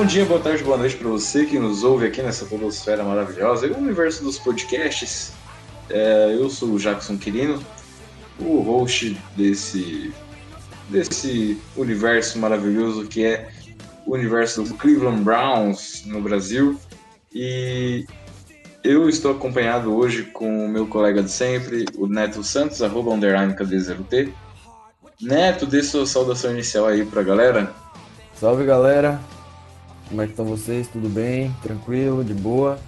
Bom dia, boa tarde, boa noite para você que nos ouve aqui nessa podosfera maravilhosa e o universo dos podcasts. É, eu sou o Jackson Quirino, o host desse, desse universo maravilhoso que é o universo do Cleveland Browns no Brasil. E eu estou acompanhado hoje com o meu colega de sempre, o Neto Santos, arroba underline KD0T. Neto, dê sua saudação inicial aí pra galera. Salve galera, como é que estão vocês? Tudo bem? Tranquilo? De boa?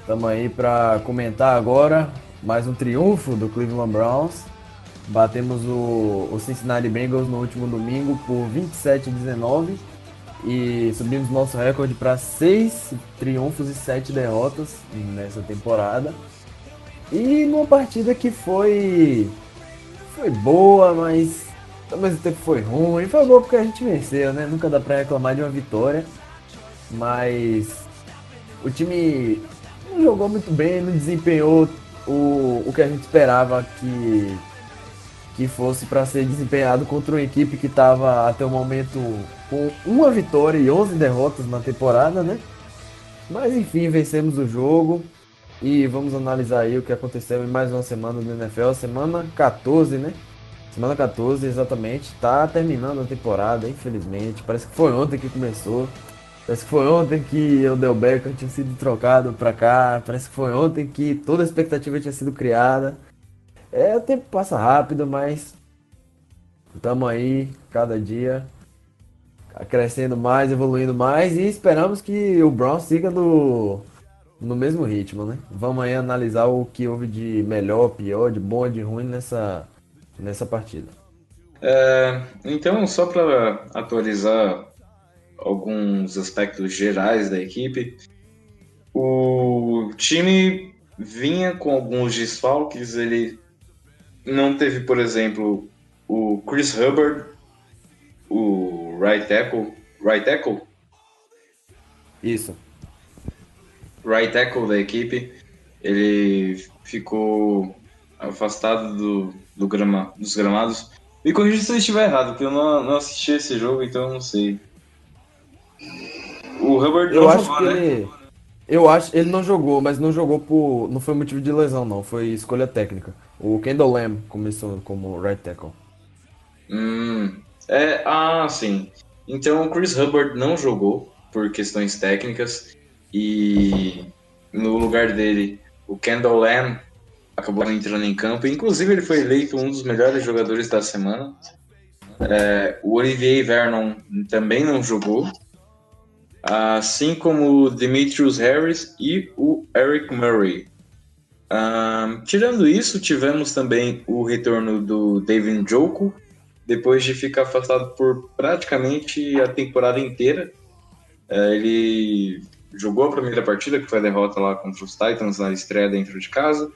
Estamos aí para comentar agora mais um triunfo do Cleveland Browns. Batemos o, o Cincinnati Bengals no último domingo por 27 a 19 e subimos nosso recorde para 6 triunfos e 7 derrotas nessa temporada. E numa partida que foi foi boa, mas ao mesmo tempo foi ruim. Foi boa porque a gente venceu, né? Nunca dá pra reclamar de uma vitória. Mas o time não jogou muito bem, não desempenhou o, o que a gente esperava que, que fosse para ser desempenhado contra uma equipe que estava até o momento com uma vitória e 11 derrotas na temporada, né? Mas enfim, vencemos o jogo e vamos analisar aí o que aconteceu em mais uma semana do NFL, semana 14, né? Semana 14, exatamente. Tá terminando a temporada, infelizmente. Parece que foi ontem que começou. Parece que foi ontem que o Del tinha sido trocado pra cá. Parece que foi ontem que toda a expectativa tinha sido criada. É, o tempo passa rápido, mas estamos aí cada dia crescendo mais, evoluindo mais e esperamos que o Brown siga no, no mesmo ritmo, né? Vamos aí analisar o que houve de melhor, pior, de bom, de ruim nessa, nessa partida. É, então, só para atualizar alguns aspectos gerais da equipe, o time vinha com alguns desfalques. Ele não teve, por exemplo, o Chris Hubbard, o right tackle, right tackle, Isso. right tackle da equipe. Ele ficou afastado do, do grama, dos gramados. Me corrija se eu estiver errado, porque eu não, não assisti esse jogo, então eu não sei. O Hubbard Eu não acho jogou, que né? ele. Eu acho ele não jogou, mas não jogou por. Não foi motivo de lesão, não. Foi escolha técnica. O Kendall Lamb começou como right tackle. Hum, é, ah, sim. Então o Chris Hubbard não jogou por questões técnicas e no lugar dele o Kendall Lamb acabou entrando em campo. Inclusive ele foi eleito um dos melhores jogadores da semana. É, o Olivier Vernon também não jogou, assim como o Demetrius Harris e o Eric Murray. Ahn, tirando isso, tivemos também o retorno do David Njoku, depois de ficar afastado por praticamente a temporada inteira. É, ele jogou a primeira partida, que foi a derrota lá contra os Titans na estreia dentro de casa,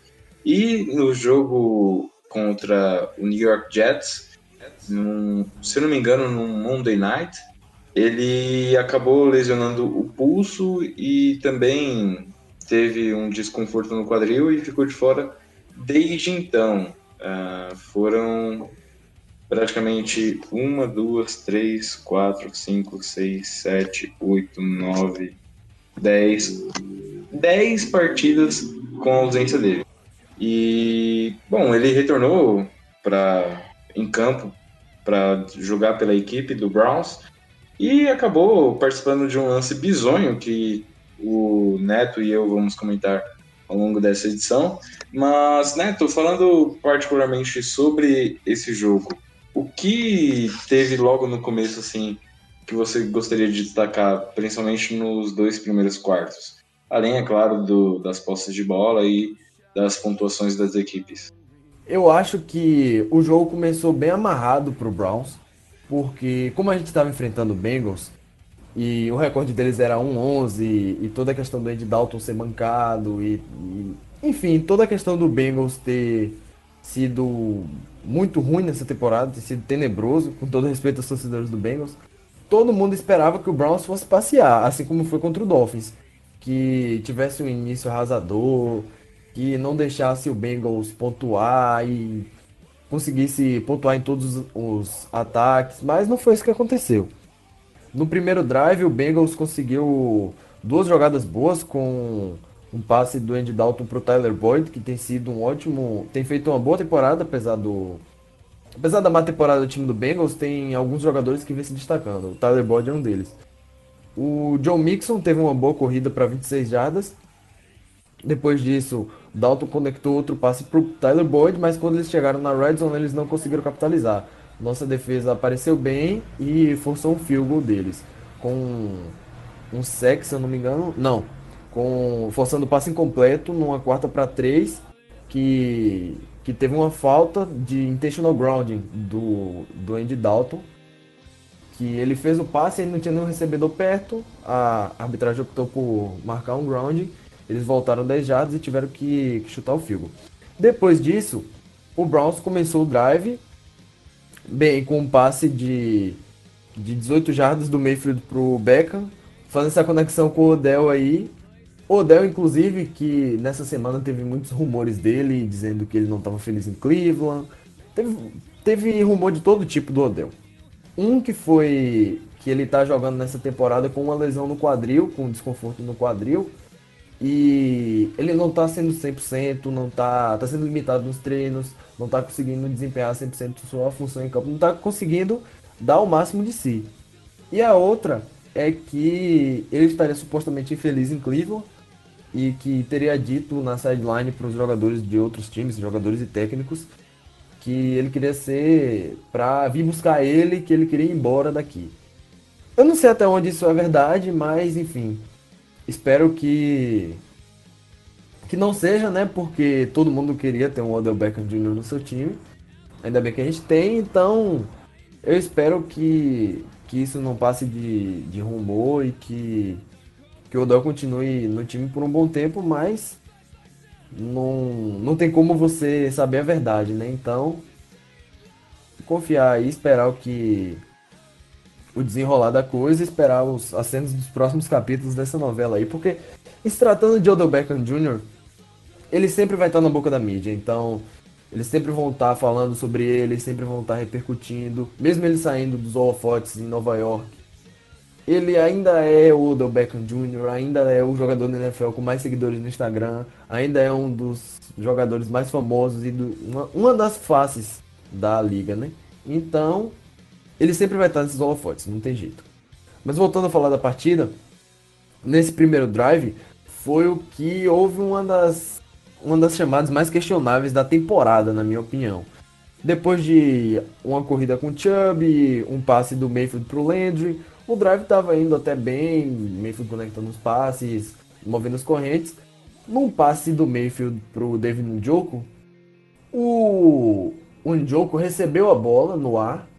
e no jogo contra o New York Jets, num- se não me engano, no Monday Night, ele acabou lesionando o pulso e também teve um desconforto no quadril e ficou de fora desde então. Ah, foram praticamente uma, duas, três, quatro, cinco, seis, sete, oito, nove, dez, dez partidas com a ausência dele. E bom, ele retornou para em campo para jogar pela equipe do Browns e acabou participando de um lance bizonho que o Neto e eu vamos comentar ao longo dessa edição. Mas, Neto, falando particularmente sobre esse jogo, o que teve logo no começo, assim, que você gostaria de destacar, principalmente nos dois primeiros quartos? Além, é claro, do, das postas de bola e das pontuações das equipes. Eu acho que o jogo começou bem amarrado pro Browns, porque como a gente estava enfrentando o Bengals, e o recorde deles era 1-11, e toda a questão do Andy Dalton ser mancado, e, e, enfim, toda a questão do Bengals ter sido muito ruim nessa temporada, ter sido tenebroso, com todo respeito aos torcedores do Bengals, todo mundo esperava que o Browns fosse passear, assim como foi contra o Dolphins, que tivesse um início arrasador, que não deixasse o Bengals pontuar e conseguisse pontuar em todos os ataques, mas não foi isso que aconteceu. No primeiro drive, o Bengals conseguiu duas jogadas boas com um passe do Andy Dalton para o Tyler Boyd, que tem sido um ótimo, tem feito uma boa temporada, apesar do apesar da má temporada do time do Bengals, tem alguns jogadores que vêm se destacando. O Tyler Boyd é um deles. O John Mixon teve uma boa corrida para 26 jardas. Depois disso, Dalton conectou outro passe para o Tyler Boyd, mas quando eles chegaram na red zone, eles não conseguiram capitalizar. Nossa defesa apareceu bem e forçou um field goal deles. Com um sec, se eu não me engano. Não. Com, forçando o passe incompleto numa quarta para três. Que, que teve uma falta de intentional grounding do, do Andy Dalton. Que ele fez o passe e não tinha nenhum recebedor perto. A arbitragem optou por marcar um grounding. Eles voltaram 10 jardas e tiveram que, que chutar o goal. Depois disso, o Browns começou o drive bem com um passe de, de 18 jardas do Mayfield pro Beckham, fazendo essa conexão com o Odell aí. Odell, inclusive, que nessa semana teve muitos rumores dele, dizendo que ele não estava feliz em Cleveland. Teve, teve rumor de todo tipo do Odell. Um que foi que ele tá jogando nessa temporada com uma lesão no quadril, com desconforto no quadril. E ele não tá sendo 100%, não tá, tá sendo limitado nos treinos, não tá conseguindo desempenhar 100% sua função em campo, não tá conseguindo dar o máximo de si. E a outra é que ele estaria supostamente infeliz em Cleveland e que teria dito na sideline para os jogadores de outros times, jogadores e técnicos, que ele queria ser para vir buscar ele, que ele queria ir embora daqui. Eu não sei até onde isso é verdade, mas enfim, espero que que não seja, né? Porque todo mundo queria ter um Odell Beckham Jr. no seu time. Ainda bem que a gente tem, então eu espero que, que isso não passe de, de rumor e que, que o Odell continue no time por um bom tempo, mas não, não tem como você saber a verdade, né? Então, confiar e esperar o que o desenrolar da coisa, esperar os, as cenas dos próximos capítulos dessa novela aí, porque se tratando de Odell Beckham Jr., ele sempre vai estar na boca da mídia, então eles sempre vão estar falando sobre ele, sempre vão estar repercutindo, mesmo ele saindo dos holofotes em Nova York. Ele ainda é o Odell Beckham Jr., ainda é o jogador da NFL com mais seguidores no Instagram, ainda é um dos jogadores mais famosos e do, uma, uma das faces da liga, né? Então, ele sempre vai estar nesses holofotes, não tem jeito. Mas voltando a falar da partida, nesse primeiro drive, foi o que houve uma das uma das chamadas mais questionáveis da temporada, na minha opinião. Depois de uma corrida com o Chubb, um passe do Mayfield pro Landry, o drive estava indo até bem, Mayfield conectando os passes, movendo as correntes. Num passe do Mayfield pro David Njoku, o, o Njoku recebeu a bola no ar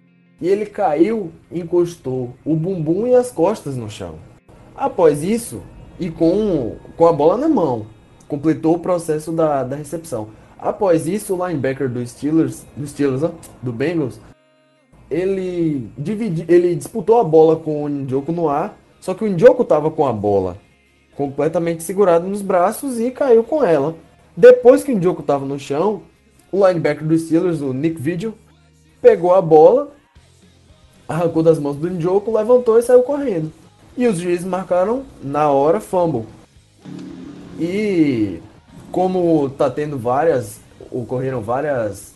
e ele caiu, encostou o bumbum e as costas no chão. Após isso, e com, com a bola na mão, completou o processo da, da recepção. Após isso, o linebacker do Steelers, do Steelers, do Bengals, ele dividi, ele disputou a bola com o Njoku no ar, só que o Njoku estava com a bola completamente segurado nos braços e caiu com ela. Depois que o Njoku estava no chão, o linebacker do Steelers, o Nick Vigil, pegou a bola, arrancou das mãos do Njoku, levantou e saiu correndo. E os juízes marcaram na hora fumble. E como tá tendo várias, ocorreram várias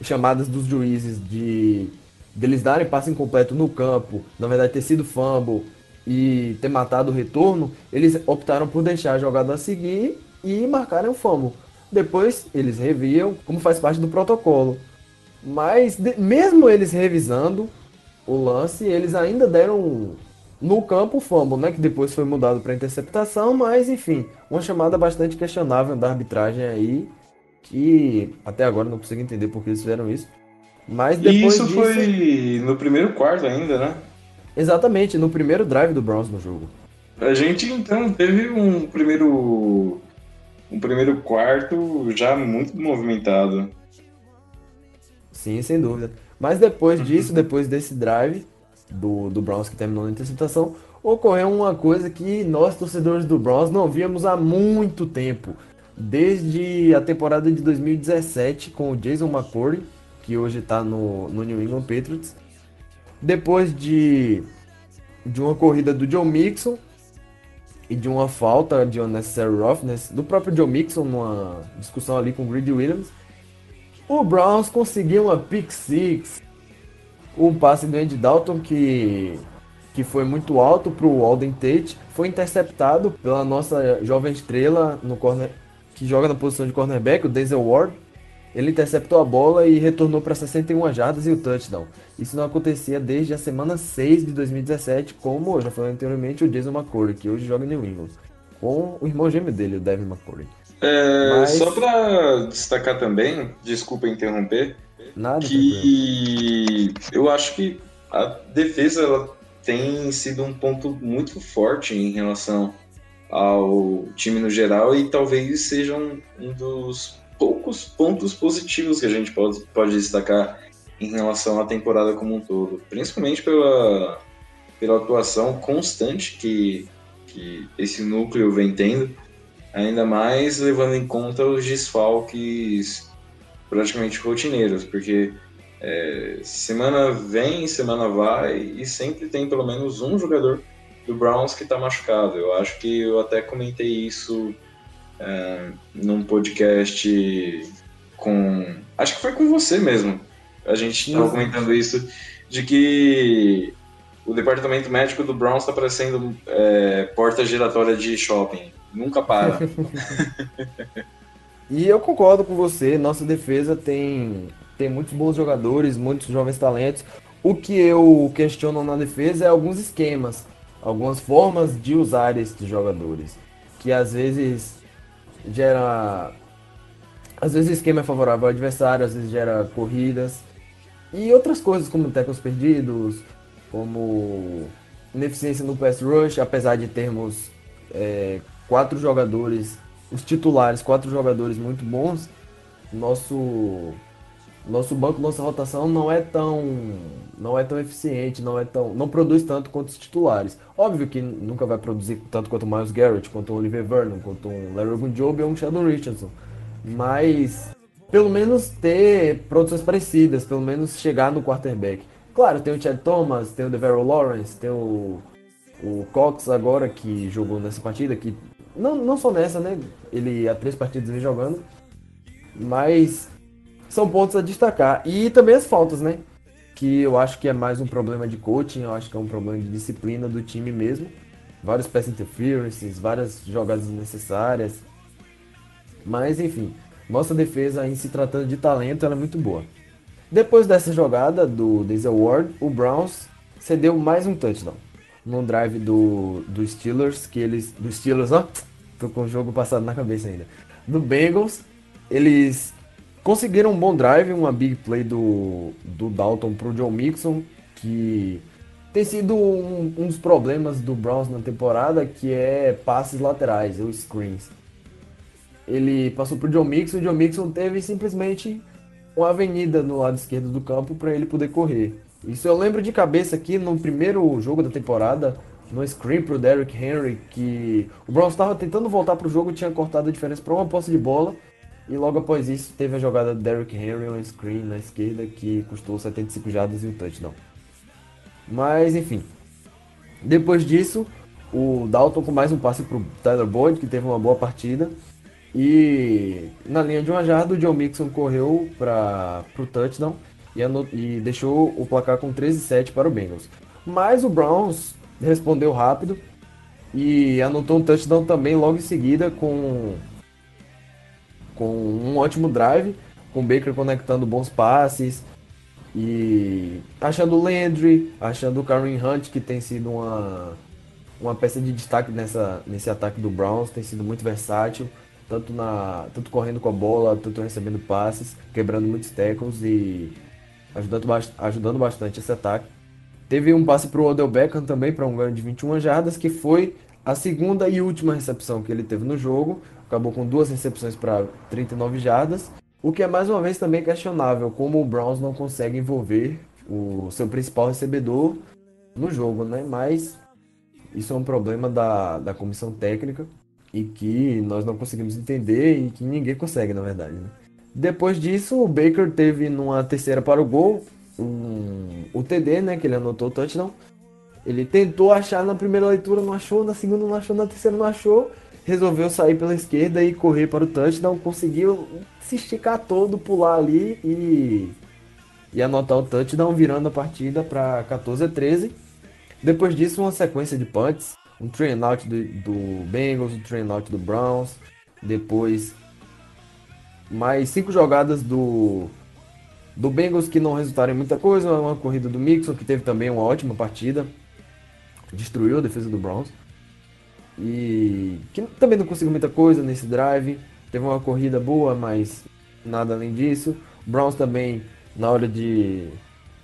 chamadas dos juízes de deles darem passe incompleto no campo, na verdade ter sido fumble e ter matado o retorno, eles optaram por deixar a jogada a seguir e marcarem o fumble. Depois eles reviam, como faz parte do protocolo. Mas de- mesmo eles revisando o lance, eles ainda deram no campo o fumble, né, que depois foi mudado para interceptação, mas enfim, uma chamada bastante questionável da arbitragem aí, que até agora não consigo entender por que eles fizeram isso. Mas E depois isso disso, foi no primeiro quarto ainda, né? exatamente no primeiro drive do Browns no jogo. A gente então teve um primeiro um primeiro quarto já muito movimentado. Sim, sem dúvida. Mas depois disso, depois desse drive do, do Browns que terminou na interceptação, ocorreu uma coisa que nós, torcedores do Browns, não víamos há muito tempo. Desde a temporada de 2017 com o Jason McCourty, que hoje está no, no New England Patriots. Depois de, de uma corrida do Joe Mixon e de uma falta de unnecessary roughness do próprio Joe Mixon numa discussão ali com o Greedy Williams, o Browns conseguiu uma pick six. O passe do Andy Dalton que, que foi muito alto para o Alden Tate foi interceptado pela nossa jovem estrela no corner, que joga na posição de cornerback, o Denzel Ward. Ele interceptou a bola e retornou para 61 jardas e o touchdown. Isso não acontecia desde a semana 6 de 2017, como eu já falei anteriormente, o Jason McCourty, que hoje joga em New England, com o irmão gêmeo dele, o Devin McCourty. É, Mas- Só para destacar também, desculpa interromper, Nada que eu acho que a defesa ela tem sido um ponto muito forte em relação ao time no geral e talvez seja um, um dos poucos pontos positivos que a gente pode, pode destacar em relação à temporada como um todo, principalmente pela, pela atuação constante que, que esse núcleo vem tendo, ainda mais levando em conta os desfalques praticamente rotineiros, porque é, semana vem, semana vai e sempre tem pelo menos um jogador do Browns que está machucado. Eu acho que eu até comentei isso é, num podcast com. Acho que foi com você mesmo. A gente estava Uhum. comentando isso, de que o departamento médico do Browns está parecendo é, porta giratória de shopping. Nunca para. E eu concordo com você, nossa defesa tem, tem muitos bons jogadores, muitos jovens talentos. O que eu questiono na defesa é alguns esquemas, algumas formas de usar esses jogadores, que às vezes gera às vezes o esquema é favorável ao adversário, às vezes gera corridas e outras coisas como tackles perdidos, como ineficiência no pass rush, apesar de termos é, quatro jogadores, os titulares, quatro jogadores muito bons, nosso nosso banco, nossa rotação não é tão não é tão eficiente, não é tão não produz tanto quanto os titulares. Óbvio que nunca vai produzir tanto quanto o Miles Garrett, quanto o Oliver Vernon, quanto o Larry Ogunjobi ou um Sheldon Richardson, mas pelo menos ter produções parecidas, pelo menos chegar no quarterback. Claro, tem o Chad Thomas, tem o Devereaux Lawrence, tem o o Cox agora que jogou nessa partida, que não, não só nessa, né? Ele há três partidas vem jogando, mas são pontos a destacar. E também as faltas, né? Que eu acho que é mais um problema de coaching, eu acho que é um problema de disciplina do time mesmo. Vários pass interferences, várias jogadas desnecessárias. Mas enfim, nossa defesa em se tratando de talento ela é muito boa. Depois dessa jogada do Denzel Ward, o Browns cedeu mais um touchdown no drive do, do Steelers, que eles. Do Steelers, ó. Tô com o jogo passado na cabeça ainda. Do Bengals, eles conseguiram um bom drive, uma big play do, do Dalton pro John Mixon, que tem sido um, um dos problemas do Browns na temporada, que é passes laterais, ou screens. Ele passou pro John Mixon, o John Mixon teve simplesmente uma avenida no lado esquerdo do campo para ele poder correr. Isso eu lembro de cabeça aqui no primeiro jogo da temporada, no screen pro Derrick Henry, que o Browns estava tentando voltar pro jogo, tinha cortado a diferença para uma posse de bola, e logo após isso teve a jogada do Derrick Henry, um screen na esquerda que custou 75 jardas e um touchdown. Mas enfim, depois disso, o Dalton com mais um passe pro Tyler Boyd, que teve uma boa partida. E na linha de uma jarda, o John Mixon correu para o touchdown. E, e deixou o placar com 13-7 para o Bengals. Mas o Browns respondeu rápido e anotou um touchdown também logo em seguida com, com um ótimo drive, com o Baker conectando bons passes e achando o Landry, achando o Kareem Hunt, que tem sido uma, uma peça de destaque nessa, nesse ataque do Browns, tem sido muito versátil, tanto, na, tanto correndo com a bola, tanto recebendo passes, quebrando muitos tackles e ajudando, ajudando bastante esse ataque. Teve um passe para o Odell Beckham também para um ganho de 21 jardas, que foi a segunda e última recepção que ele teve no jogo. Acabou com duas recepções para 39 jardas, o que é mais uma vez também questionável, como o Browns não consegue envolver o seu principal recebedor no jogo, né? Mas isso é um problema da, da comissão técnica e que nós não conseguimos entender e que ninguém consegue, na verdade. né? Depois disso, o Baker teve numa terceira para o gol um, o TD, né? Que ele anotou o touchdown. Ele tentou achar na primeira leitura, não achou, na segunda não achou, na terceira não achou. Resolveu sair pela esquerda e correr para o touchdown. Conseguiu se esticar todo, pular ali e, e anotar o touchdown, virando a partida para 14 a 13. Depois disso, uma sequência de punts. Um train out do, do Bengals, um train out do Browns. Depois, mais cinco jogadas do, do Bengals que não resultaram em muita coisa. Uma corrida do Mixon, que teve também uma ótima partida. Destruiu a defesa do Browns. E que também não conseguiu muita coisa nesse drive. Teve uma corrida boa, mas nada além disso. O Browns também, na hora de.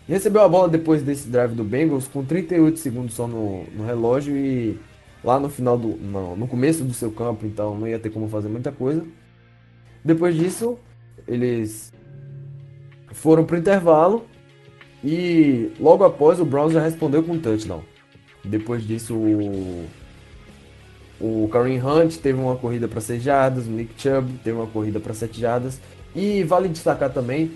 Recebeu a bola depois desse drive do Bengals com 38 segundos só no, no relógio e lá no final do. No, no começo do seu campo, então não ia ter como fazer muita coisa. Depois disso, eles foram pro intervalo e logo após o Browns já respondeu com um touchdown. Depois disso, o, o Kareem Hunt teve uma corrida para 6 jardas, o Nick Chubb teve uma corrida para 7 jardas. E vale destacar também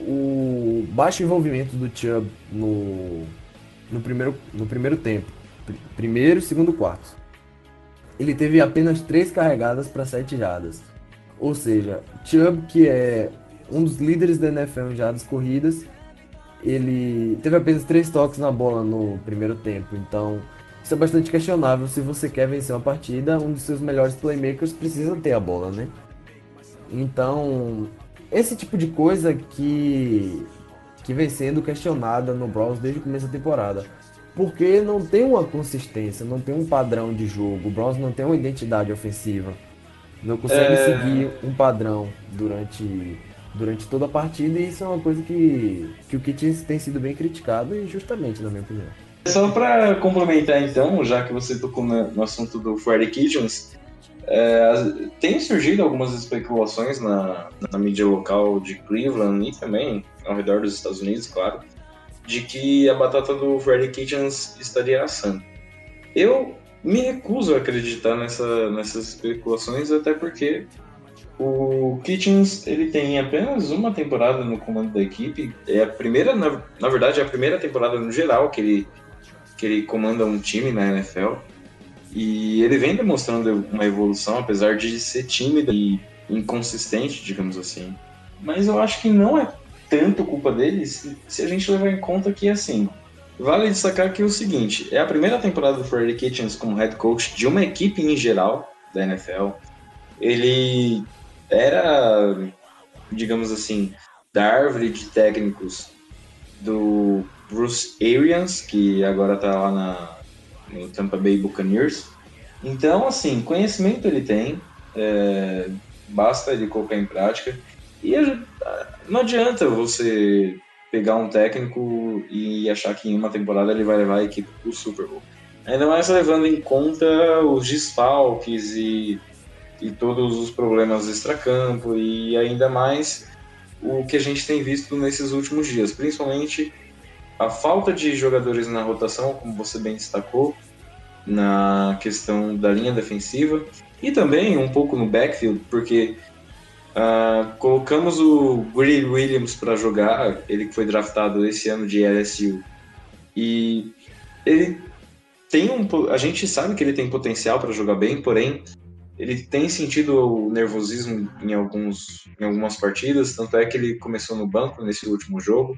o baixo envolvimento do Chubb no, no, primeiro, no primeiro tempo. Pr- Primeiro e segundo quarto. Ele teve apenas 3 carregadas para 7 jardas. Ou seja, Chubb, que é um dos líderes da NFL em jardas corridas, ele teve apenas 3 toques na bola no primeiro tempo. Então, isso é bastante questionável. Se você quer vencer uma partida, um dos seus melhores playmakers precisa ter a bola, né? Então, esse tipo de coisa que, que vem sendo questionada no Browns desde o começo da temporada. Porque não tem uma consistência, não tem um padrão de jogo. O Browns não tem uma identidade ofensiva. Não consegue É. seguir um padrão durante, durante toda a partida. E isso é uma coisa que, que o Kitchens tem sido bem criticado, e justamente, na minha opinião. Só para complementar então, já que você tocou no assunto do Freddy Kitchens, é, tem surgido algumas especulações na, na mídia local de Cleveland e também ao redor dos Estados Unidos, claro, de que a batata do Freddy Kitchens estaria assando. Eu me recuso a acreditar nessa, nessas especulações, até porque o Kitchens ele tem apenas uma temporada no comando da equipe. É a primeira, na, na verdade, é a primeira temporada no geral que ele que ele comanda um time na NFL. E ele vem demonstrando uma evolução, apesar de ser tímido e inconsistente, digamos assim. Mas eu acho que não é tanto culpa dele se, se a gente levar em conta que, assim, vale destacar que é o seguinte, é a primeira temporada do Freddy Kitchens como head coach de uma equipe em geral da NFL. Ele era, digamos assim, da árvore de técnicos do Bruce Arians, que agora tá lá na, no Tampa Bay Buccaneers. Então, assim, conhecimento ele tem, é, basta ele colocar em prática. E não adianta você pegar um técnico e achar que em uma temporada ele vai levar a equipe pro Super Bowl. Ainda mais levando em conta os desfalques e, e todos os problemas extracampo e ainda mais o que a gente tem visto nesses últimos dias, principalmente a falta de jogadores na rotação, como você bem destacou, na questão da linha defensiva e também um pouco no backfield, porque ah, colocamos o Greedy Williams para jogar, ele que foi draftado esse ano de LSU, e ele tem um, a gente sabe que ele tem potencial para jogar bem, porém ele tem sentido o nervosismo em, alguns, em algumas partidas, tanto é que ele começou no banco nesse último jogo.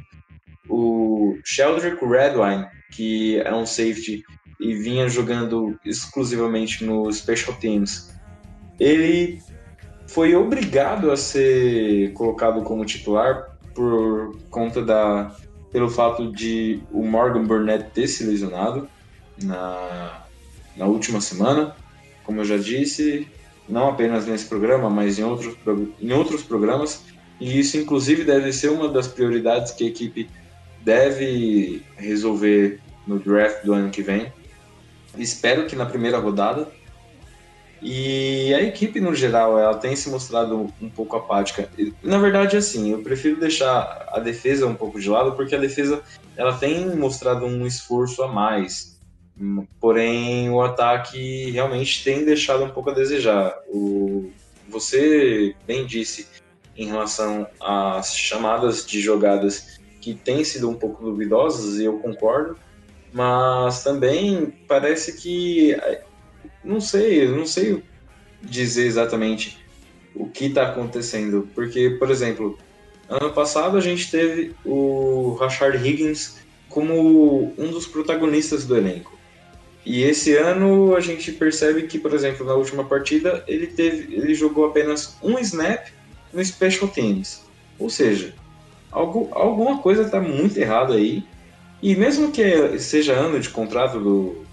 O Sheldrick Redwine, que é um safety e vinha jogando exclusivamente no Special Teams, ele foi obrigado a ser colocado como titular por conta da pelo fato de o Morgan Burnett ter se lesionado na, na última semana. Como eu já disse, não apenas nesse programa, mas em outros, em outros programas. E isso, inclusive, deve ser uma das prioridades que a equipe deve resolver no draft do ano que vem. Espero que na primeira rodada. E a equipe, no geral, ela tem se mostrado um pouco apática. Na verdade, assim, eu prefiro deixar a defesa um pouco de lado, porque a defesa ela tem mostrado um esforço a mais. Porém, o ataque realmente tem deixado um pouco a desejar. O, você bem disse em relação às chamadas de jogadas que têm sido um pouco duvidosas, e eu concordo, mas também parece que não sei, não sei dizer exatamente o que está acontecendo, porque, por exemplo, ano passado a gente teve o Rashard Higgins como um dos protagonistas do elenco. E esse ano a gente percebe que, por exemplo, na última partida ele teve, ele jogou apenas um snap no Special Teams. Ou seja, algo, alguma coisa está muito errada aí. E mesmo que seja ano de contrato do,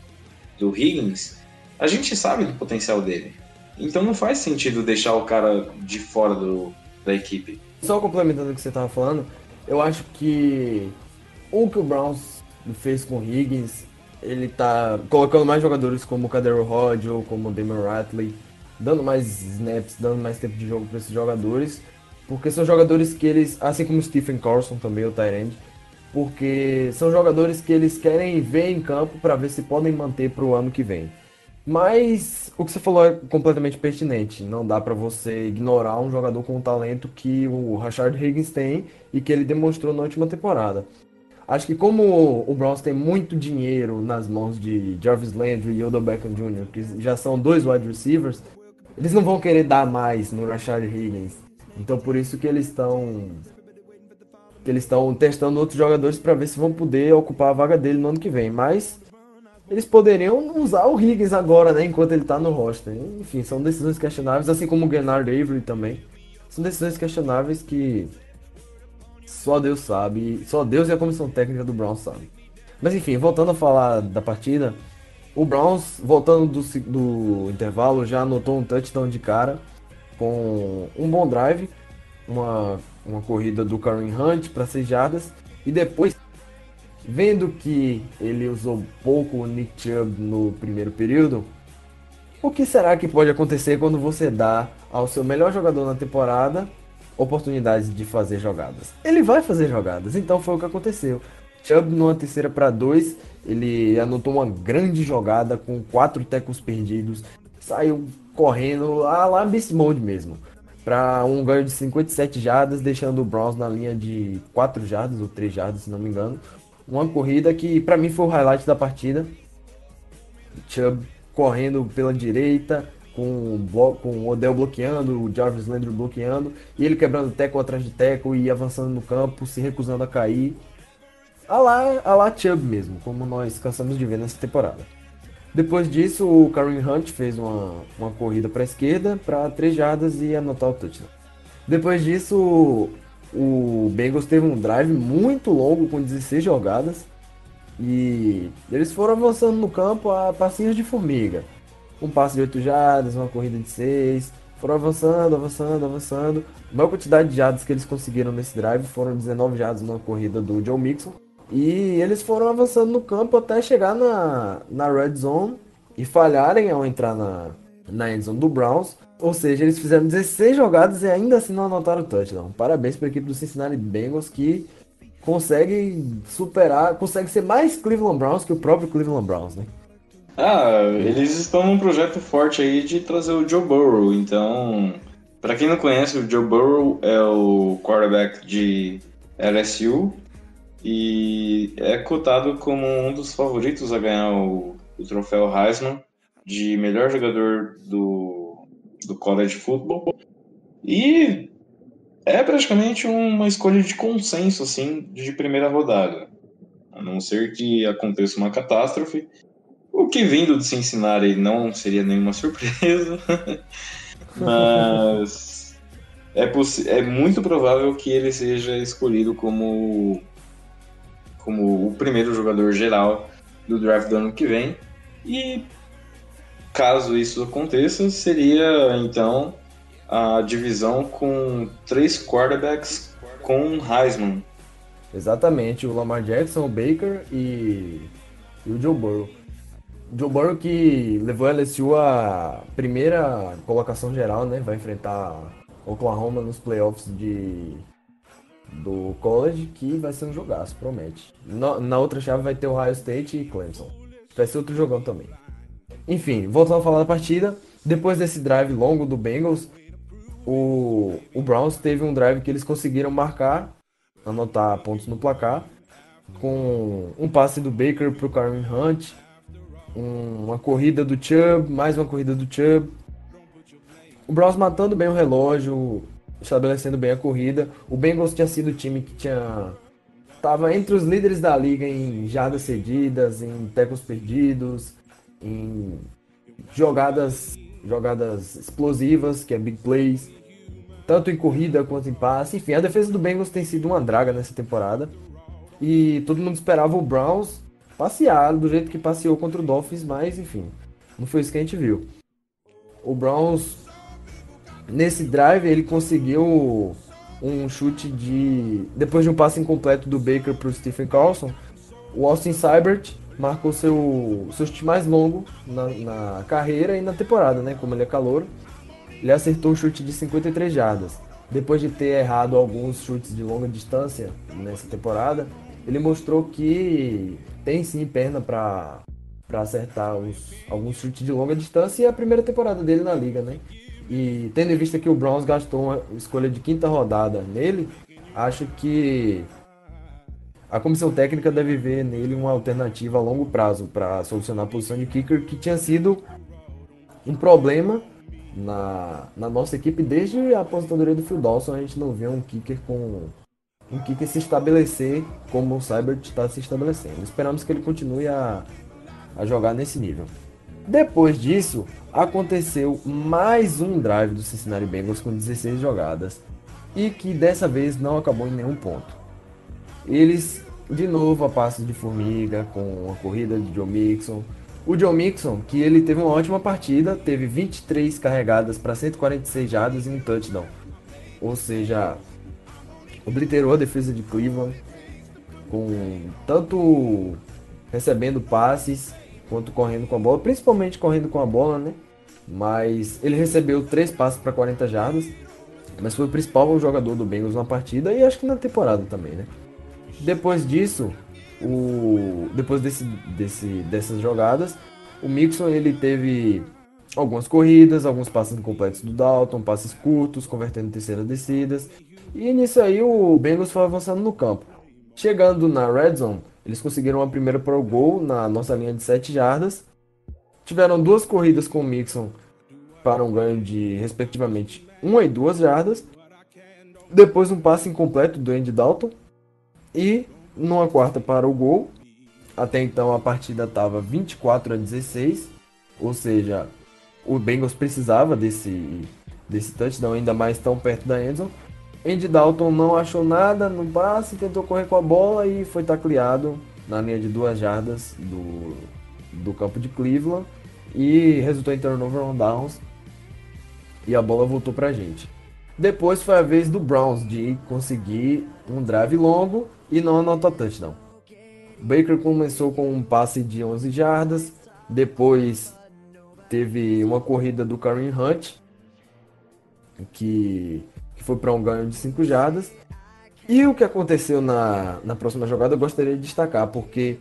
do Higgins, a gente sabe do potencial dele. Então não faz sentido deixar o cara de fora do, da equipe. Só complementando o que você estava falando, eu acho que o que o Browns fez com o Higgins ele tá colocando mais jogadores como o Cadero Rod ou como o Damon Ratley, dando mais snaps, dando mais tempo de jogo para esses jogadores, porque são jogadores que eles, assim como o Stephen Carlson também, o Tyrande, porque são jogadores que eles querem ver em campo para ver se podem manter para o ano que vem. Mas o que você falou é completamente pertinente. Não dá para você ignorar um jogador com o talento que o Rashard Higgins tem e que ele demonstrou na última temporada. Acho que como o Browns tem muito dinheiro nas mãos de Jarvis Landry e Odell Beckham Jr., que já são dois wide receivers, eles não vão querer dar mais no Rashard Higgins. Então por isso que eles estão que eles estão testando outros jogadores para ver se vão poder ocupar a vaga dele no ano que vem. Mas eles poderiam usar o Higgins agora, né, enquanto ele está no roster. Enfim, são decisões questionáveis, assim como o Gennard Avery também. São decisões questionáveis que só Deus sabe, só Deus e a comissão técnica do Browns sabem. Mas enfim, voltando a falar da partida, o Browns, voltando do, do intervalo, já anotou um touchdown de cara com um bom drive, uma, uma corrida do Karen Hunt para 6 jardas, e depois, vendo que ele usou pouco o Nick Chubb no primeiro período, o que será que pode acontecer quando você dá ao seu melhor jogador na temporada oportunidades de fazer jogadas. Ele vai fazer jogadas, então foi o que aconteceu. Chubb numa terceira para dois, ele anotou uma grande jogada com quatro tecos perdidos, saiu correndo a lá Beast Mode mesmo, para um ganho de 57 jardas, deixando o Browns na linha de 4 jardas ou 3 jardas, se não me engano. Uma corrida que para mim foi o highlight da partida. Chubb correndo pela direita, com, com o Odell bloqueando, o Jarvis Landry bloqueando, e ele quebrando teco atrás de teco e avançando no campo, se recusando a cair. A lá, a lá Chubb mesmo, como nós cansamos de ver nessa temporada. Depois disso, o Kareem Hunt fez uma, uma corrida para a esquerda para 3 jardas e anotar o touchdown. Depois disso, o Bengals teve um drive muito longo com 16 jogadas e eles foram avançando no campo a passinhos de formiga um passe de 8 jardas, uma corrida de 6. Foram avançando, avançando, avançando. A maior quantidade de jardas que eles conseguiram nesse drive foram 19 jardas na corrida do Joe Mixon. E eles foram avançando no campo até chegar na, na red zone e falharem ao entrar na, na end zone do Browns. Ou seja, eles fizeram 16 jogadas e ainda assim não anotaram o touchdown. Parabéns para a equipe do Cincinnati Bengals que consegue superar, consegue ser mais Cleveland Browns que o próprio Cleveland Browns, né? Ah, eles estão num projeto forte aí de trazer o Joe Burrow. Então, para quem não conhece, o Joe Burrow é o quarterback de LSU e é cotado como um dos favoritos a ganhar o, o troféu Heisman de melhor jogador do, do college football. E é praticamente uma escolha de consenso, assim, de primeira rodada. A não ser que aconteça uma catástrofe. O que vindo de Cincinnati não seria nenhuma surpresa. Mas é, é muito provável que ele seja escolhido como, como o primeiro jogador geral do draft do ano que vem. E caso isso aconteça, seria então a divisão com três quarterbacks com Heisman. Exatamente, o Lamar Jackson, o Baker e, e o Joe Burrow. Joe Burrow que levou a LSU a primeira colocação geral, né? Vai enfrentar Oklahoma nos playoffs de do college, que vai ser um jogaço, promete. Na, na outra chave vai ter o Ohio State e Clemson. Vai ser outro jogão também. Enfim, voltando a falar da partida, depois desse drive longo do Bengals, o, o Browns teve um drive que eles conseguiram marcar, anotar pontos no placar, com um passe do Baker para o Kareem Hunt, um, uma corrida do Chubb, mais uma corrida do Chubb. O Browns matando bem o relógio, estabelecendo bem a corrida. O Bengals tinha sido o time que tinha estava entre os líderes da liga em jardas cedidas, em tecos perdidos, em jogadas jogadas explosivas, que é big plays, tanto em corrida quanto em passe. Enfim, a defesa do Bengals tem sido uma draga nessa temporada. E todo mundo esperava o Browns passear do jeito que passeou contra o Dolphins, mas enfim, não foi isso que a gente viu. O Browns nesse drive ele conseguiu um chute de depois de um passe incompleto do Baker para o Stephen Carlson, o Austin Seibert marcou seu, seu chute mais longo na, na, carreira e na temporada, né? Como ele é calor. Ele acertou um chute de 53 jardas. Depois de ter errado alguns chutes de longa distância nessa temporada, ele mostrou que tem sim perna para para acertar alguns chutes de longa distância e é a primeira temporada dele na liga, né? E tendo em vista que o Browns gastou uma escolha de quinta rodada nele, acho que a comissão técnica deve ver nele uma alternativa a longo prazo para solucionar a posição de kicker que tinha sido um problema na, na nossa equipe desde a aposentadoria do Phil Dawson. A gente não vê um kicker com um kicker se estabelecer como o Cybert está se estabelecendo. Esperamos que ele continue a, a jogar nesse nível. Depois disso, aconteceu mais um drive do Cincinnati Bengals com 16 jogadas e que dessa vez não acabou em nenhum ponto. Eles, de novo, a passos de formiga, com a corrida de Joe Mixon. O Joe Mixon, que ele teve uma ótima partida, teve 23 carregadas para 146 jardas e um touchdown. Ou seja, obliterou a defesa de Cleveland, com tanto recebendo passes quanto correndo com a bola, principalmente correndo com a bola, né? Mas ele recebeu três passes para 40 jardas, mas foi o principal jogador do Bengals na partida e acho que na temporada também, né? Depois disso, o depois desse, desse, dessas jogadas, o Mixon ele teve algumas corridas, alguns passes incompletos do Dalton, passes curtos, convertendo terceiras descidas. E nisso aí o Bengals foi avançando no campo. Chegando na red zone, eles conseguiram a primeira pro gol na nossa linha de 7 jardas. Tiveram duas corridas com o Mixon para um ganho de respectivamente 1 e 2 jardas. Depois um passe incompleto do Andy Dalton e numa quarta para o gol. Até então a partida estava 24 a 16, ou seja, o Bengals precisava desse, desse touchdown ainda mais tão perto da endzone. Andy Dalton não achou nada no passe, tentou correr com a bola e foi tacleado na linha de duas jardas do, do campo de Cleveland e resultou em turnover on downs e a bola voltou pra gente. Depois foi a vez do Browns de conseguir um drive longo e não anotar touchdown. Baker começou com um passe de 11 jardas, depois teve uma corrida do Kareem Hunt, que, que foi para um ganho de 5 jardas. E o que aconteceu na, na próxima jogada eu gostaria de destacar, porque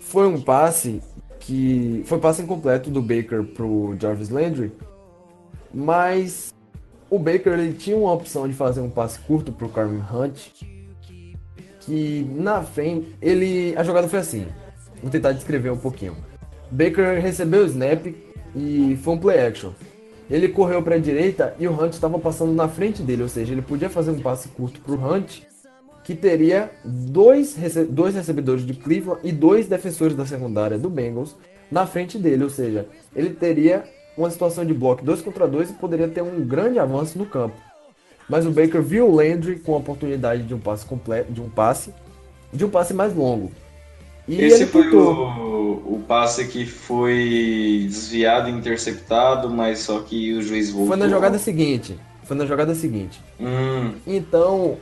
foi um passe que foi passe incompleto do Baker pro Jarvis Landry, mas o Baker ele tinha uma opção de fazer um passe curto pro Kareem Hunt, que na frente, ele. A jogada foi assim. Vou tentar descrever um pouquinho. Baker recebeu o snap e foi um play action. ele correu para a direita e o Hunt estava passando na frente dele, ou seja, ele podia fazer um passe curto para o Hunt, que teria dois, rece dois recebedores de Cleveland e dois defensores da secundária do Bengals na frente dele, ou seja, ele teria uma situação de bloco 2 contra 2 e poderia ter um grande avanço no campo. Mas o Baker viu o Landry com a oportunidade de um passe completo, de um passe, de um passe mais longo. E Esse foi o, o, passe que foi desviado e interceptado, mas só que o juiz voltou. Foi na jogada seguinte. Foi na jogada seguinte. Hum. Então,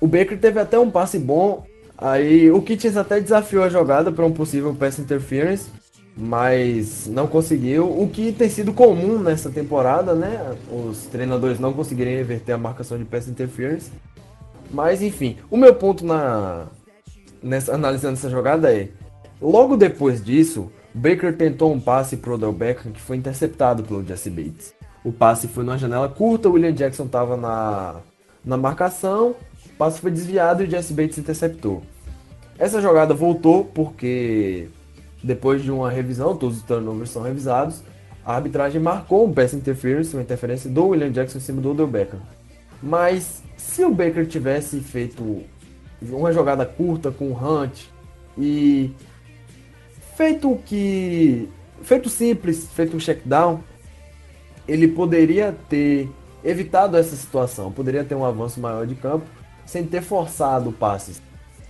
o Baker teve até um passe bom. Aí o Kitchens até desafiou a jogada para um possível pass interference mas não conseguiu. O que tem sido comum nessa temporada, né? Os treinadores não conseguirem reverter a marcação de pass interference. Mas enfim, o meu ponto na nessa analisando essa jogada é, logo depois disso, Baker tentou um passe pro Odell Beckham que foi interceptado pelo Jesse Bates. O passe foi numa janela curta, o William Jackson estava na, na marcação, o passe foi desviado e o Jesse Bates interceptou. Essa jogada voltou porque depois de uma revisão, todos os turnovers são revisados, a arbitragem marcou um pass interference, uma interferência do William Jackson em cima do Odell Beckham. Mas se o Baker tivesse feito uma jogada curta com o Hunt e feito o que feito simples, feito um check down, ele poderia ter evitado essa situação, poderia ter um avanço maior de campo sem ter forçado passes.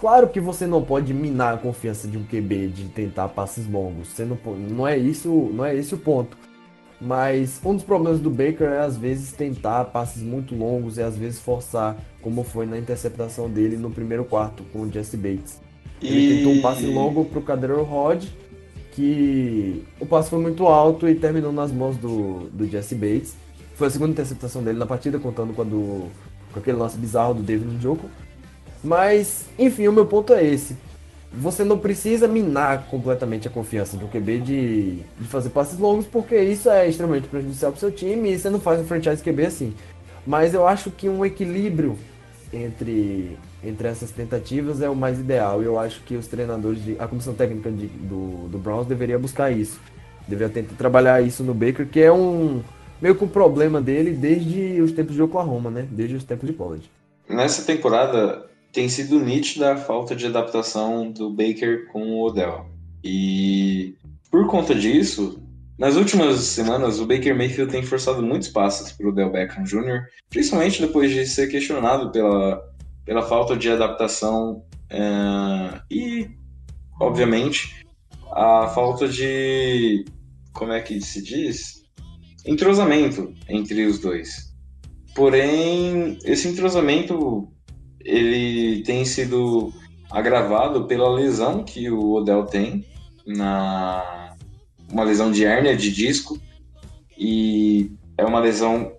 Claro que você não pode minar a confiança de um QB de tentar passes longos. Você não, não é isso, não é esse o ponto. Mas um dos problemas do Baker é às vezes tentar passes muito longos e às vezes forçar, como foi na interceptação dele no primeiro quarto com o Jesse Bates. Ele e... tentou um passe longo para o Cadero Rod, que o passe foi muito alto e terminou nas mãos do, do Jesse Bates. Foi a segunda interceptação dele na partida, contando com, a do, com aquele lance bizarro do David Njoku. Mas, enfim, o meu ponto é esse. Você não precisa minar completamente a confiança do QB de, de fazer passes longos, porque isso é extremamente prejudicial para seu time e você não faz um franchise QB assim. Mas eu acho que um equilíbrio entre, entre essas tentativas é o mais ideal. E eu acho que os treinadores, de, a comissão técnica de, do, do Browns deveria buscar isso. Deveria tentar trabalhar isso no Baker, que é um meio que um problema dele desde os tempos de Oklahoma, né? Desde os tempos de college. Nessa temporada, tem sido nítida a falta de adaptação do Baker com o Odell. E por conta disso, nas últimas semanas, o Baker Mayfield tem forçado muitos passes para o Odell Beckham Jr., principalmente depois de ser questionado pela, pela falta de adaptação uh, e, obviamente, a falta de. Como é que se diz? Entrosamento entre os dois. Porém, esse entrosamento ele tem sido agravado pela lesão que o Odell tem, na uma lesão de hérnia de disco, e é uma lesão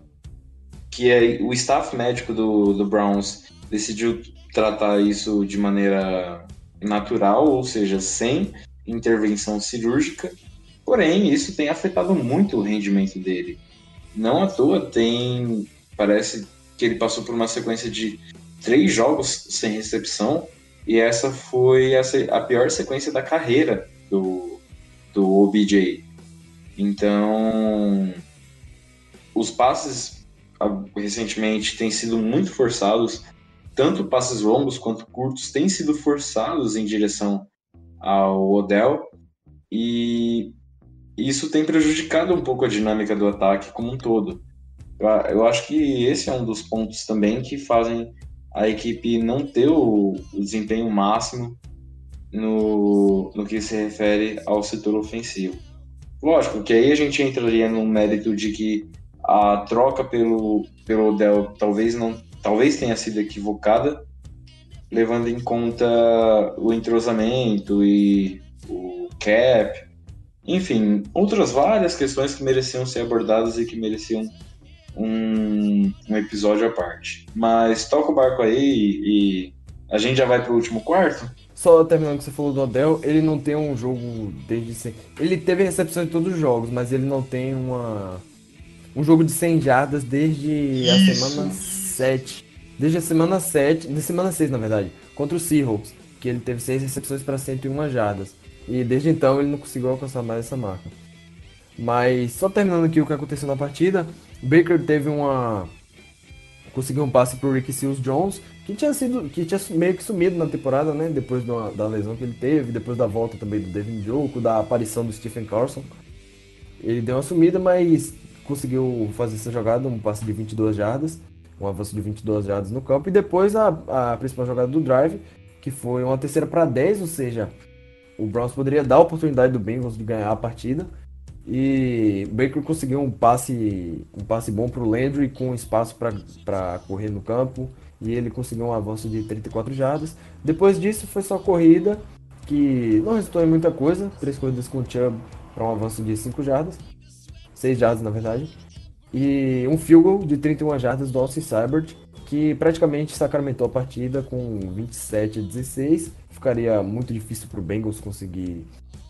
que é, o staff médico do, do Browns decidiu tratar isso de maneira natural, ou seja, sem intervenção cirúrgica, porém isso tem afetado muito o rendimento dele. Não à toa tem, parece que ele passou por uma sequência de três jogos sem recepção e essa foi a pior sequência da carreira do, do OBJ. Então, os passes recentemente têm sido muito forçados, tanto passes longos quanto curtos têm sido forçados em direção ao Odell e isso tem prejudicado um pouco a dinâmica do ataque como um todo. Eu acho que esse é um dos pontos também que fazem a equipe não ter o, o desempenho máximo no, no que se refere ao setor ofensivo. Lógico que aí a gente entraria no mérito de que a troca pelo, pelo Odell talvez não talvez tenha sido equivocada, levando em conta o entrosamento e o cap, enfim, outras várias questões que mereciam ser abordadas e que mereciam um, um episódio à parte. Mas toca o barco aí e a gente já vai pro último quarto? Só terminando que você falou do Odell, ele não tem um jogo desde sempre. Ele teve recepção em todos os jogos, mas ele não tem uma um jogo de 100 jardas desde Isso. a semana 7. Desde a semana 7, de semana 6 na verdade, contra o Seahawks, que ele teve 6 recepções para 101 jardas. E desde então ele não conseguiu alcançar mais essa marca. Mas só terminando aqui o que aconteceu na partida, Baker teve uma conseguiu um passe pro Ricky Seals Jones, que tinha sido que tinha meio que sumido na temporada, né, depois da, da lesão que ele teve, depois da volta também do Devin Joku, da aparição do Stephen Carlson. Ele deu uma sumida, mas conseguiu fazer essa jogada, um passe de 22 jardas, um avanço de 22 jardas no campo, e depois a, a principal jogada do drive, que foi uma terceira para 10, ou seja, o Browns poderia dar a oportunidade do Bengals de ganhar a partida. E Baker conseguiu um passe, um passe bom para o Landry com espaço para correr no campo e ele conseguiu um avanço de 34 jardas. Depois disso foi só corrida, que não resultou em muita coisa, três corridas com o Chubb para um avanço de 5 jardas, 6 jardas na verdade, e um field goal de 31 jardas do Austin Seibert, que praticamente sacramentou a partida com 27 a 16. Ficaria muito difícil para o Bengals conseguir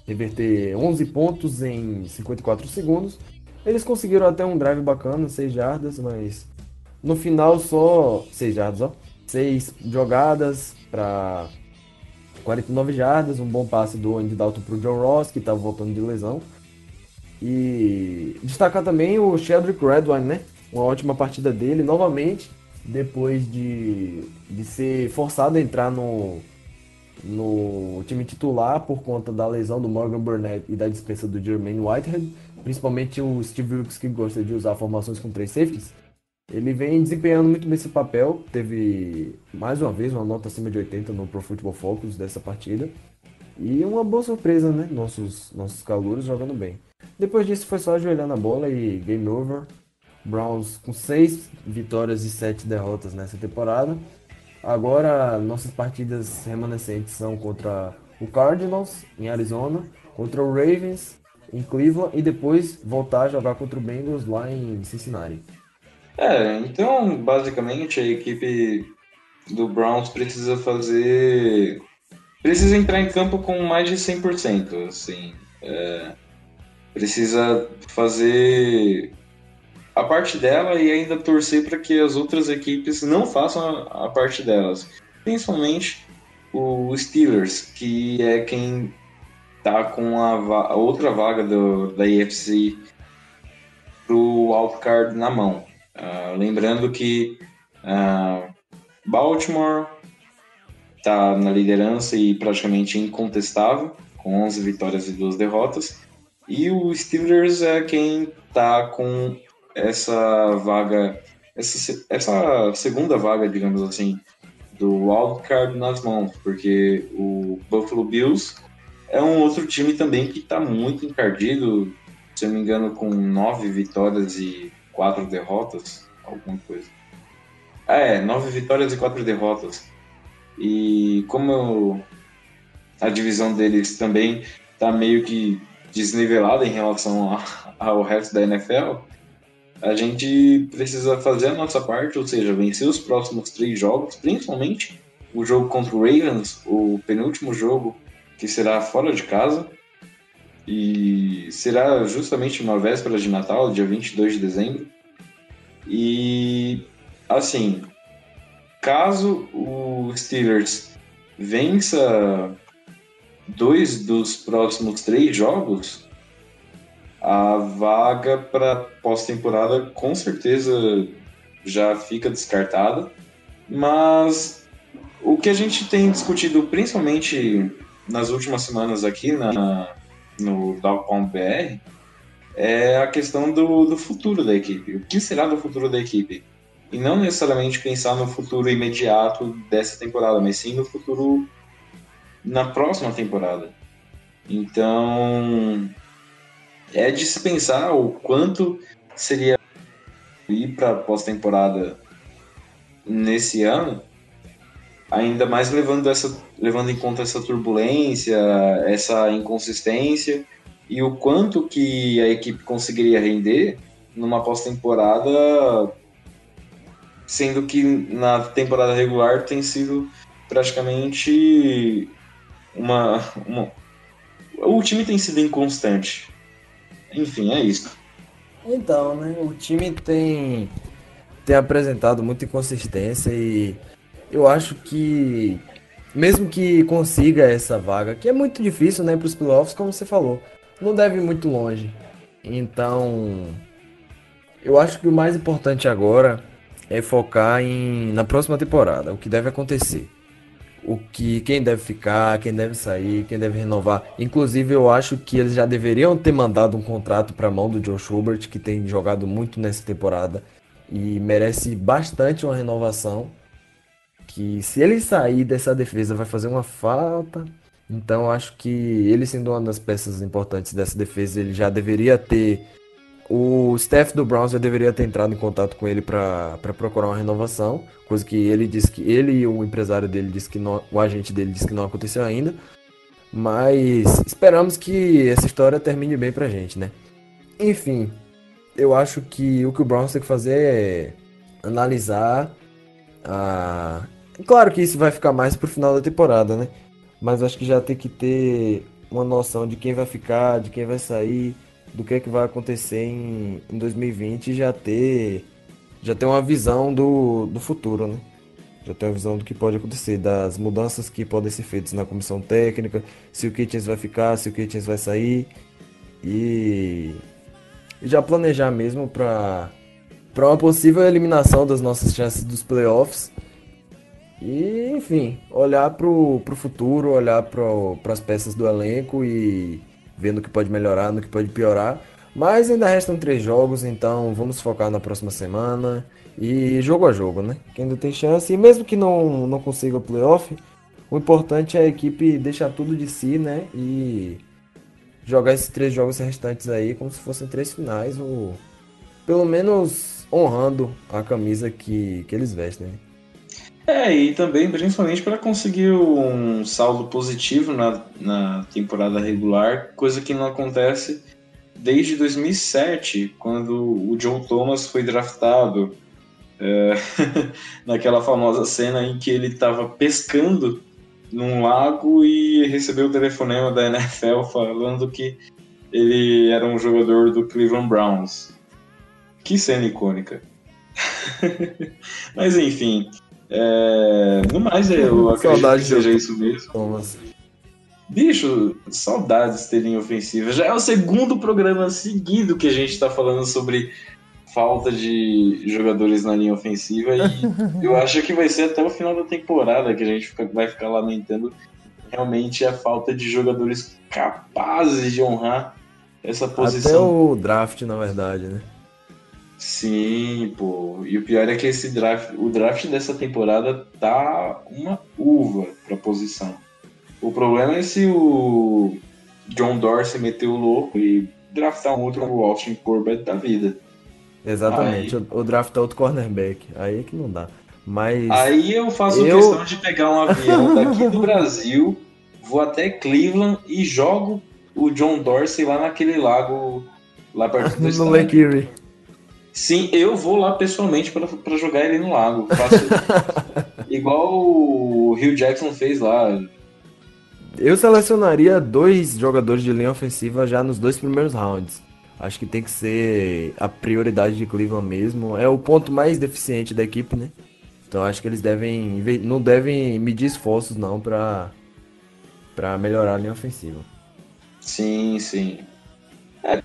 reverter 11 pontos em 54 segundos. Eles conseguiram até um drive bacana, 6 jardas, mas no final só 6 jardas, ó. 6 jogadas para 49 jardas, um bom passe do Andy Dalton para o John Ross, que estava voltando de lesão. E destacar também o Sheldrick Redwine, né? Uma ótima partida dele, novamente, depois de, de ser forçado a entrar no, no time titular por conta da lesão do Morgan Burnett e da dispensa do Jermaine Whitehead, principalmente o Steve Wilkes que gosta de usar formações com três safeties. Ele vem desempenhando muito bem esse papel, teve mais uma vez uma nota acima de 80 no Pro Football Focus dessa partida. E uma boa surpresa, né? Nossos, nossos calouros jogando bem. Depois disso foi só ajoelhar na bola e game over. Browns com 6 vitórias e 7 derrotas nessa temporada. Agora, nossas partidas remanescentes são contra o Cardinals, em Arizona, contra o Ravens, em Cleveland, e depois voltar a jogar contra o Bengals lá em Cincinnati. É, então, basicamente, a equipe do Browns precisa fazer. Precisa entrar em campo com mais de 100%. Assim, é, precisa fazer a parte dela e ainda torcer para que as outras equipes não façam a, a parte delas. Principalmente o Steelers, que é quem tá com a, a outra vaga do, da IFC pro wildcard na mão. Uh, lembrando que uh, Baltimore está na liderança e praticamente incontestável, com 11 vitórias e 2 derrotas. E o Steelers é quem está com essa vaga, essa, essa segunda vaga, digamos assim, do wildcard nas mãos, porque o Buffalo Bills é um outro time também que está muito encardido, se eu não me engano, com nove vitórias e quatro derrotas, alguma coisa. Ah, é, nove vitórias e quatro derrotas. E como a divisão deles também está meio que desnivelada em relação ao resto da NFL, a gente precisa fazer a nossa parte, ou seja, vencer os próximos três jogos, principalmente o jogo contra o Ravens, o penúltimo jogo que será fora de casa, e será justamente uma véspera de Natal, dia 22 de dezembro. E assim, caso o Steelers vença dois dos próximos três jogos, a vaga para pós-temporada com certeza já fica descartada, mas o que a gente tem discutido principalmente nas últimas semanas aqui na, no Dalcom BR é a questão do, do futuro da equipe. O que será do futuro da equipe? E não necessariamente pensar no futuro imediato dessa temporada, mas sim no futuro na próxima temporada. Então, é de se pensar o quanto seria ir para pós-temporada nesse ano, ainda mais levando, essa, levando em conta essa turbulência, essa inconsistência e o quanto que a equipe conseguiria render numa pós-temporada, sendo que na temporada regular tem sido praticamente uma, uma o time tem sido inconstante. Enfim, é isso. Então, né? O time tem, tem apresentado muita inconsistência e eu acho que, mesmo que consiga essa vaga, que é muito difícil, né, para os playoffs, como você falou, não deve ir muito longe. Então, eu acho que o mais importante agora é focar em, na próxima temporada, o que deve acontecer. O que quem deve ficar, quem deve sair, quem deve renovar. Inclusive, eu acho que eles já deveriam ter mandado um contrato para a mão do Joe Schubert, que tem jogado muito nessa temporada e merece bastante uma renovação. Que se ele sair dessa defesa vai fazer uma falta. Então acho que ele sendo uma das peças importantes dessa defesa, ele já deveria ter. O staff do Browns já deveria ter entrado em contato com ele para procurar uma renovação, coisa que ele disse que ele e o empresário dele disse que não, o agente dele disse que não aconteceu ainda. Mas esperamos que essa história termine bem pra gente, né? Enfim, eu acho que o que o Browns tem que fazer é analisar a. Claro que isso vai ficar mais pro final da temporada, né? Mas acho que já tem que ter uma noção de quem vai ficar, de quem vai sair, do que é que vai acontecer em, em 2020 e já ter, já ter uma visão do, do futuro, né? Já ter uma visão do que pode acontecer, das mudanças que podem ser feitas na comissão técnica, se o Kitchens vai ficar, se o Kitchens vai sair. E e já planejar mesmo para para uma possível eliminação das nossas chances dos playoffs. E, enfim, olhar para o futuro, olhar para as peças do elenco e vendo o que pode melhorar, no que pode piorar. Mas ainda restam três jogos, então vamos focar na próxima semana e jogo a jogo, né? Quem ainda tem chance, e mesmo que não, não consiga o playoff, o importante é a equipe deixar tudo de si, né? E jogar esses três jogos restantes aí como se fossem três finais, ou pelo menos honrando a camisa que, que eles vestem. É, e também principalmente para conseguir um saldo positivo na, na temporada regular, coisa que não acontece desde 2007, quando o John Thomas foi draftado. É, naquela famosa cena em que ele estava pescando num lago e recebeu o telefonema da NFL falando que ele era um jogador do Cleveland Browns. Que cena icônica. Mas enfim, é... no mais eu acredito Saudade que seja isso mesmo. Thomas. Bicho, saudades terem ofensiva. Já é o segundo programa seguido que a gente tá falando sobre falta de jogadores na linha ofensiva e eu acho que vai ser até o final da temporada que a gente vai ficar lamentando realmente a falta de jogadores capazes de honrar essa posição. Até o draft, na verdade, né? Sim, pô. E o pior é que esse draft, o draft dessa temporada tá uma uva pra posição. O problema é se o John Dorsey meter o louco e draftar um outro Austin Corbett da vida. Exatamente, aí... o, o draft é outro cornerback. Aí é que não dá. Mas. Aí eu faço eu... questão de pegar um avião daqui do Brasil, vou até Cleveland e jogo o John Dorsey lá naquele lago lá perto do No Lake Erie. Sim, eu vou lá pessoalmente para jogar ele no lago. Faço igual o Hugh Jackson fez lá. Eu selecionaria dois jogadores de linha ofensiva já nos dois primeiros rounds. Acho que tem que ser a prioridade de Cleveland mesmo. É o ponto mais deficiente da equipe, né? Então acho que eles devem não devem medir esforços não para para melhorar a linha ofensiva. Sim, sim. É,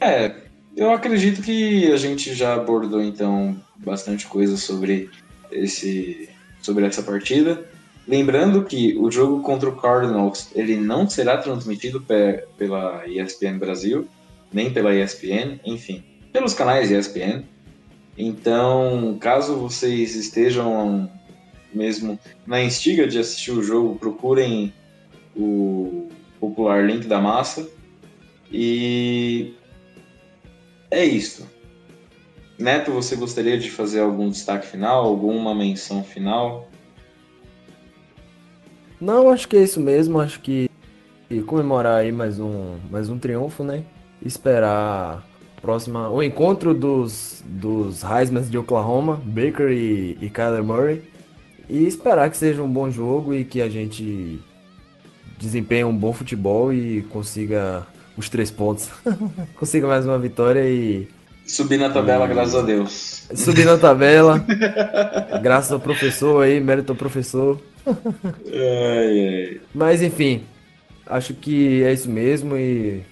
é, eu acredito que a gente já abordou então bastante coisa sobre esse sobre essa partida. Lembrando que o jogo contra o Cardinals ele não será transmitido pela ESPN Brasil nem pela ESPN, enfim, pelos canais ESPN. Então, caso vocês estejam mesmo na instiga de assistir o jogo, procurem o popular link da massa. E é isso. Neto, você gostaria de fazer algum destaque final, alguma menção final? Não, acho que é isso mesmo. Acho que comemorar aí mais um, mais um triunfo, né? esperar próxima o encontro dos dos Heisman de Oklahoma, Baker e, e Kyler Murray e esperar que seja um bom jogo e que a gente desempenhe um bom futebol e consiga os três pontos, consiga mais uma vitória e subir na tabela, e... graças a Deus. Subir na tabela, graças ao professor aí, mérito ao professor. ai, ai. Mas enfim, acho que é isso mesmo e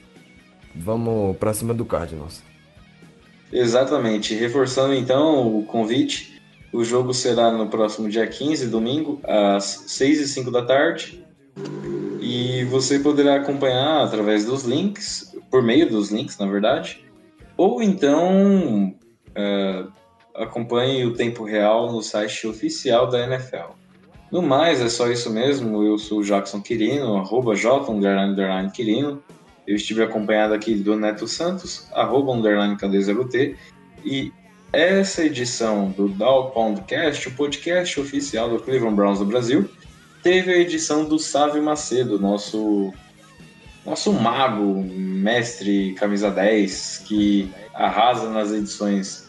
vamos pra cima do Cardinals. Exatamente. Reforçando então o convite, o jogo será no próximo dia 15, domingo, às 6 e 5 da tarde. E você poderá acompanhar através dos links, por meio dos links, na verdade, ou então é, acompanhe o tempo real no site oficial da NFL. No mais, é só isso mesmo. Eu sou o Jackson Quirino, arroba J, underline, Quirino. Eu estive acompanhado aqui do Neto Santos, arroba, underline, KD0T. E essa edição do Dow Poundcast, o podcast oficial do Cleveland Browns do Brasil, teve a edição do Sávio Macedo, nosso, nosso mago, mestre camisa 10, que arrasa nas edições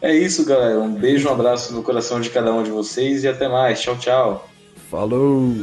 é isso, galera. Um beijo, um abraço no coração de cada um de vocês e até mais. Tchau, tchau. Falou!